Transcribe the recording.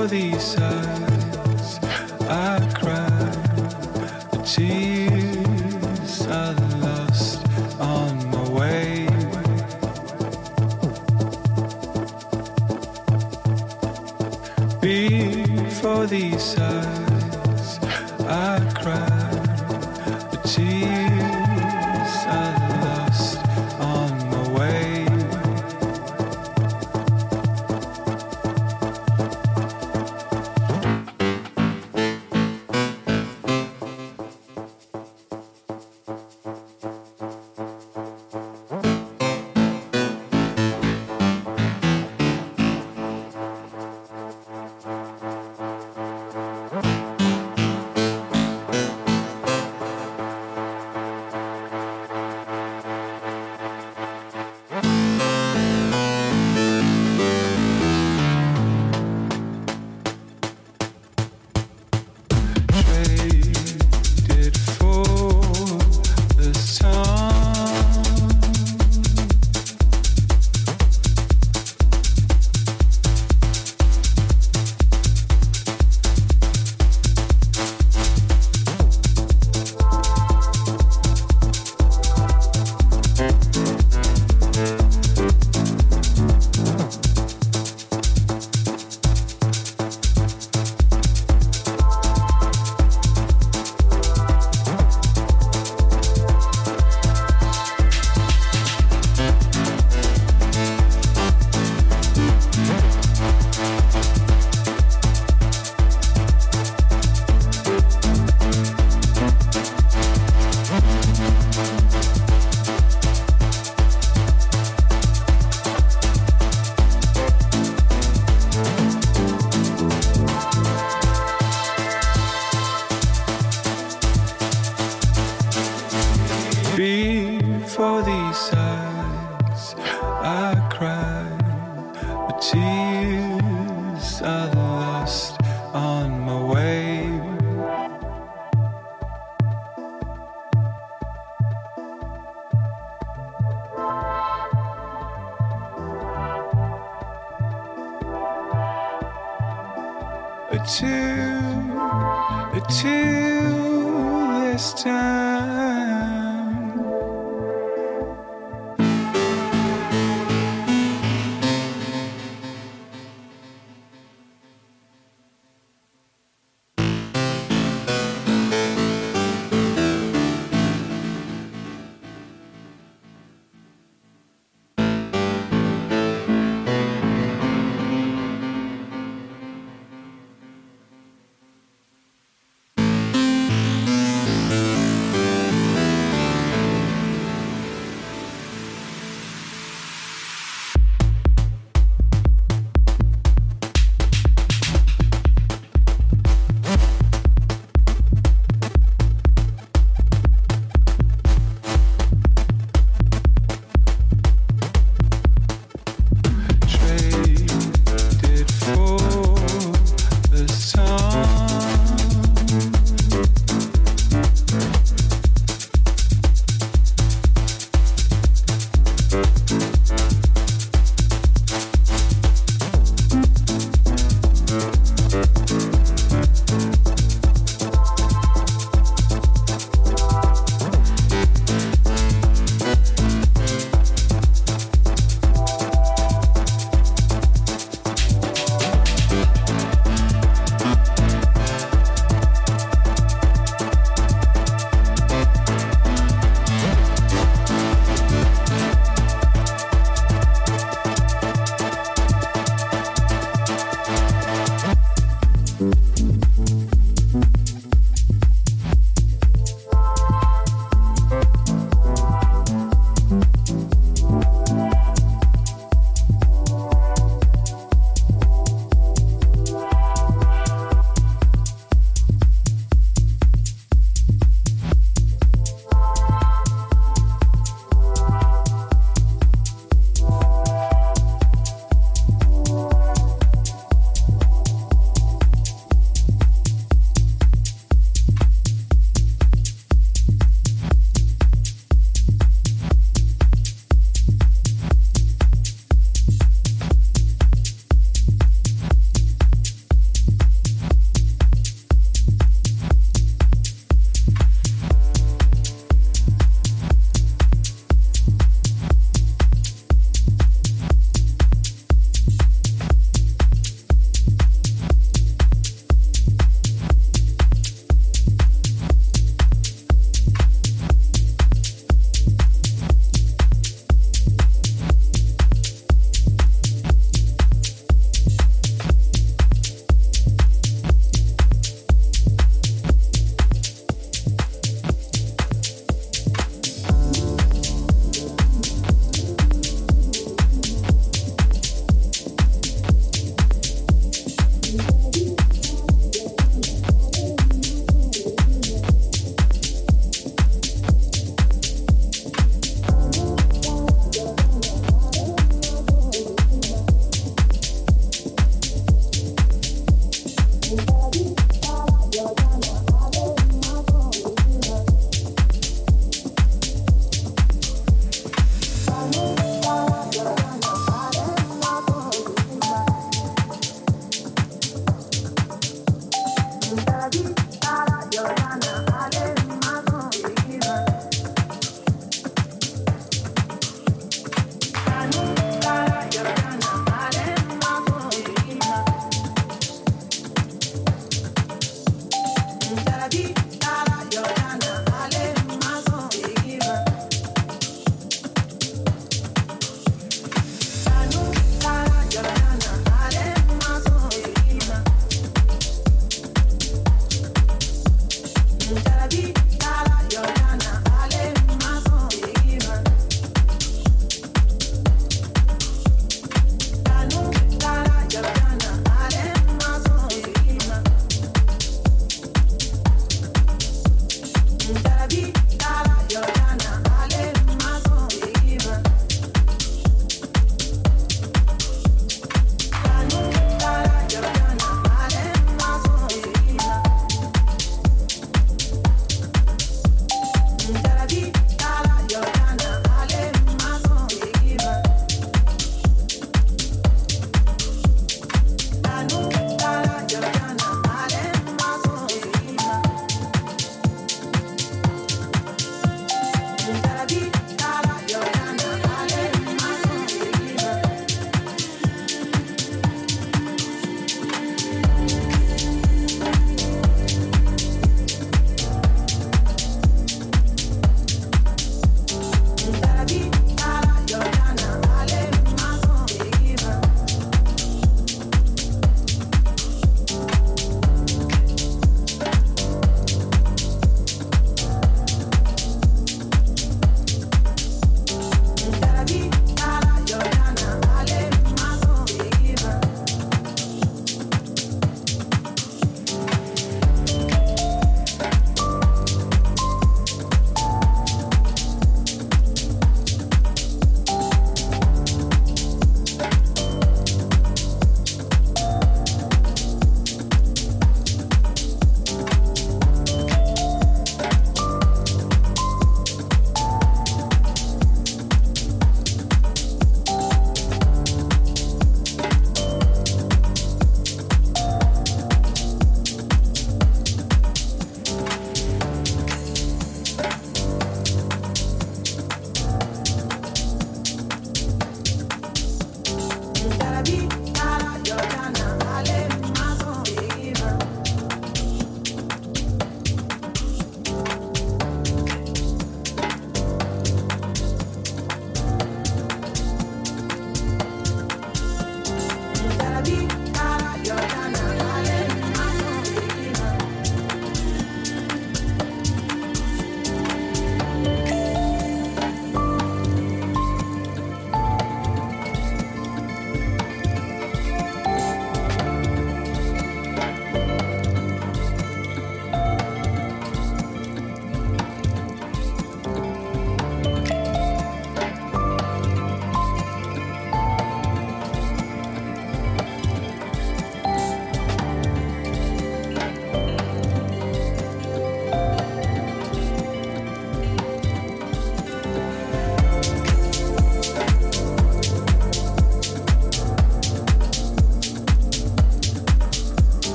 for these eyes I cry, the tears